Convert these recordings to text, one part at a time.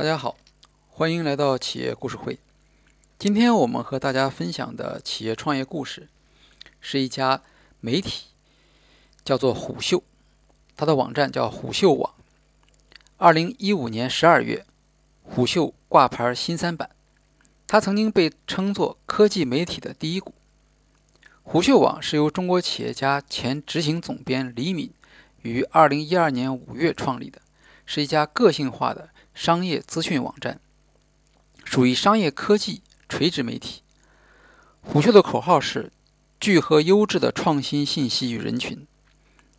大家好，欢迎来到企业故事会。今天我们和大家分享的企业创业故事，是一家媒体，叫做虎嗅，它的网站叫虎嗅网。二零一五年十二月，虎嗅挂牌新三板，它曾经被称作科技媒体的第一股。虎嗅网是由中国企业家、前执行总编李敏于二零一二年五月创立的，是一家个性化的。商业资讯网站属于商业科技垂直媒体。虎嗅的口号是“聚合优质的创新信息与人群”。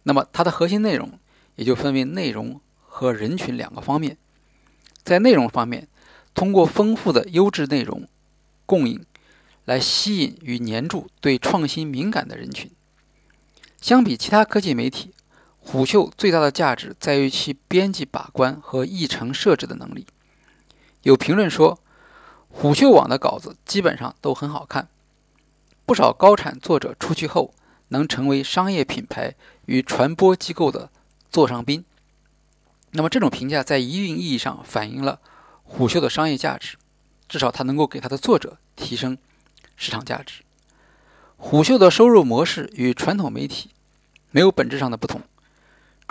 那么它的核心内容也就分为内容和人群两个方面。在内容方面，通过丰富的优质内容供应，来吸引与黏住对创新敏感的人群。相比其他科技媒体。虎嗅最大的价值在于其编辑把关和议程设置的能力。有评论说，虎嗅网的稿子基本上都很好看，不少高产作者出去后能成为商业品牌与传播机构的座上宾。那么这种评价在一定意义上反映了虎嗅的商业价值，至少它能够给它的作者提升市场价值。虎嗅的收入模式与传统媒体没有本质上的不同。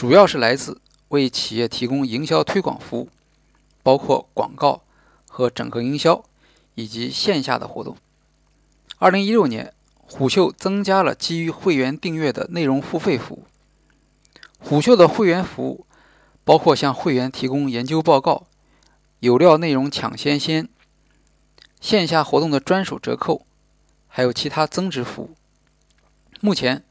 主要是来自为企业提供营销推广服务，包括广告和整合营销，以及线下的活动。二零一六年，虎嗅增加了基于会员订阅的内容付费服务。虎嗅的会员服务包括向会员提供研究报告、有料内容抢先先、线下活动的专属折扣，还有其他增值服务。目前，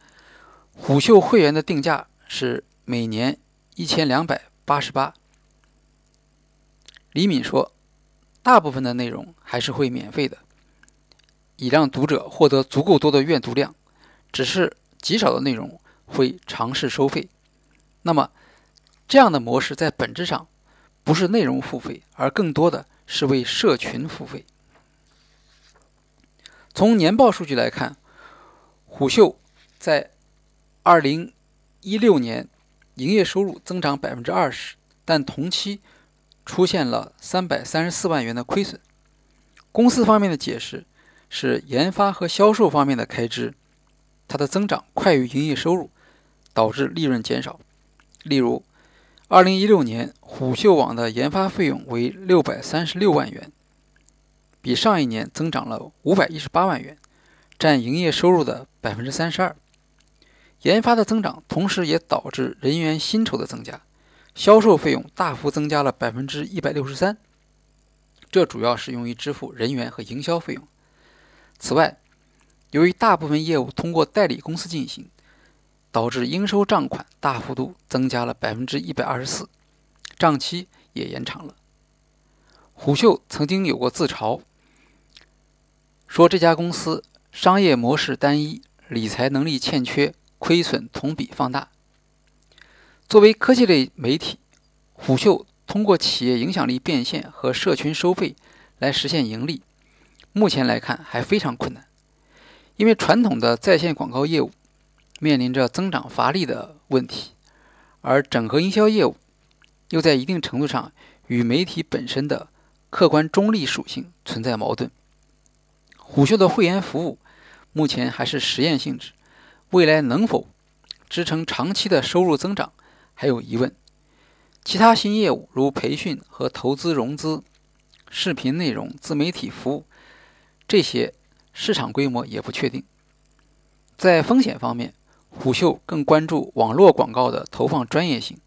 虎嗅会员的定价是。每年一千两百八十八。李敏说：“大部分的内容还是会免费的，以让读者获得足够多的阅读量。只是极少的内容会尝试收费。那么，这样的模式在本质上不是内容付费，而更多的是为社群付费。从年报数据来看，虎嗅在二零一六年。”营业收入增长百分之二十，但同期出现了三百三十四万元的亏损。公司方面的解释是研发和销售方面的开支，它的增长快于营业收入，导致利润减少。例如，二零一六年虎嗅网的研发费用为六百三十六万元，比上一年增长了五百一十八万元，占营业收入的百分之三十二。研发的增长，同时也导致人员薪酬的增加，销售费用大幅增加了百分之一百六十三，这主要是用于支付人员和营销费用。此外，由于大部分业务通过代理公司进行，导致应收账款大幅度增加了百分之一百二十四，账期也延长了。虎嗅曾经有过自嘲，说这家公司商业模式单一，理财能力欠缺。亏损同比放大。作为科技类媒体，虎嗅通过企业影响力变现和社群收费来实现盈利，目前来看还非常困难。因为传统的在线广告业务面临着增长乏力的问题，而整合营销业务又在一定程度上与媒体本身的客观中立属性存在矛盾。虎嗅的会员服务目前还是实验性质。未来能否支撑长期的收入增长还有疑问。其他新业务如培训和投资融资、视频内容、自媒体服务，这些市场规模也不确定。在风险方面，虎嗅更关注网络广告的投放专业性，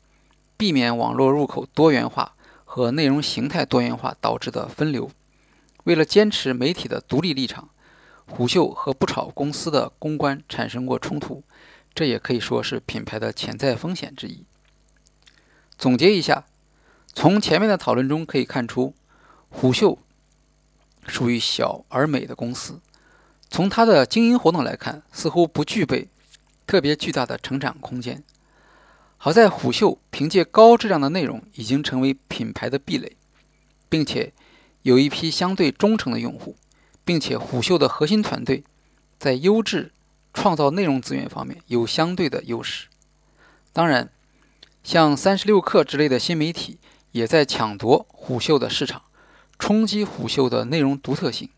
避免网络入口多元化和内容形态多元化导致的分流。为了坚持媒体的独立立场。虎嗅和不炒公司的公关产生过冲突，这也可以说是品牌的潜在风险之一。总结一下，从前面的讨论中可以看出，虎嗅属于小而美的公司。从它的经营活动来看，似乎不具备特别巨大的成长空间。好在虎嗅凭借高质量的内容已经成为品牌的壁垒，并且有一批相对忠诚的用户。并且虎嗅的核心团队在优质创造内容资源方面有相对的优势。当然，像三十六氪之类的新媒体也在抢夺虎嗅的市场，冲击虎嗅的内容独特性。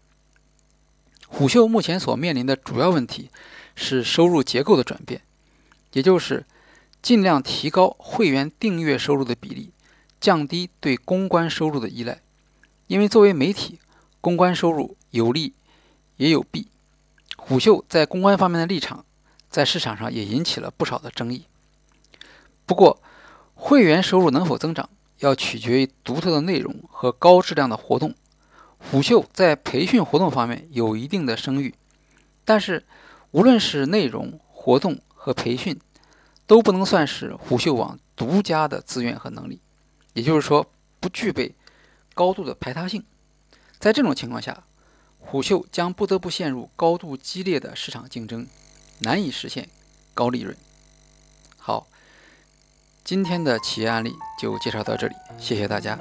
虎嗅目前所面临的主要问题是收入结构的转变，也就是尽量提高会员订阅收入的比例，降低对公关收入的依赖。因为作为媒体，公关收入有利也有弊。虎嗅在公关方面的立场，在市场上也引起了不少的争议。不过，会员收入能否增长，要取决于独特的内容和高质量的活动。虎嗅在培训活动方面有一定的声誉，但是无论是内容、活动和培训，都不能算是虎嗅网独家的资源和能力，也就是说，不具备高度的排他性。在这种情况下，虎嗅将不得不陷入高度激烈的市场竞争，难以实现高利润。好。今天的企业案例就介绍到这里，谢谢大家。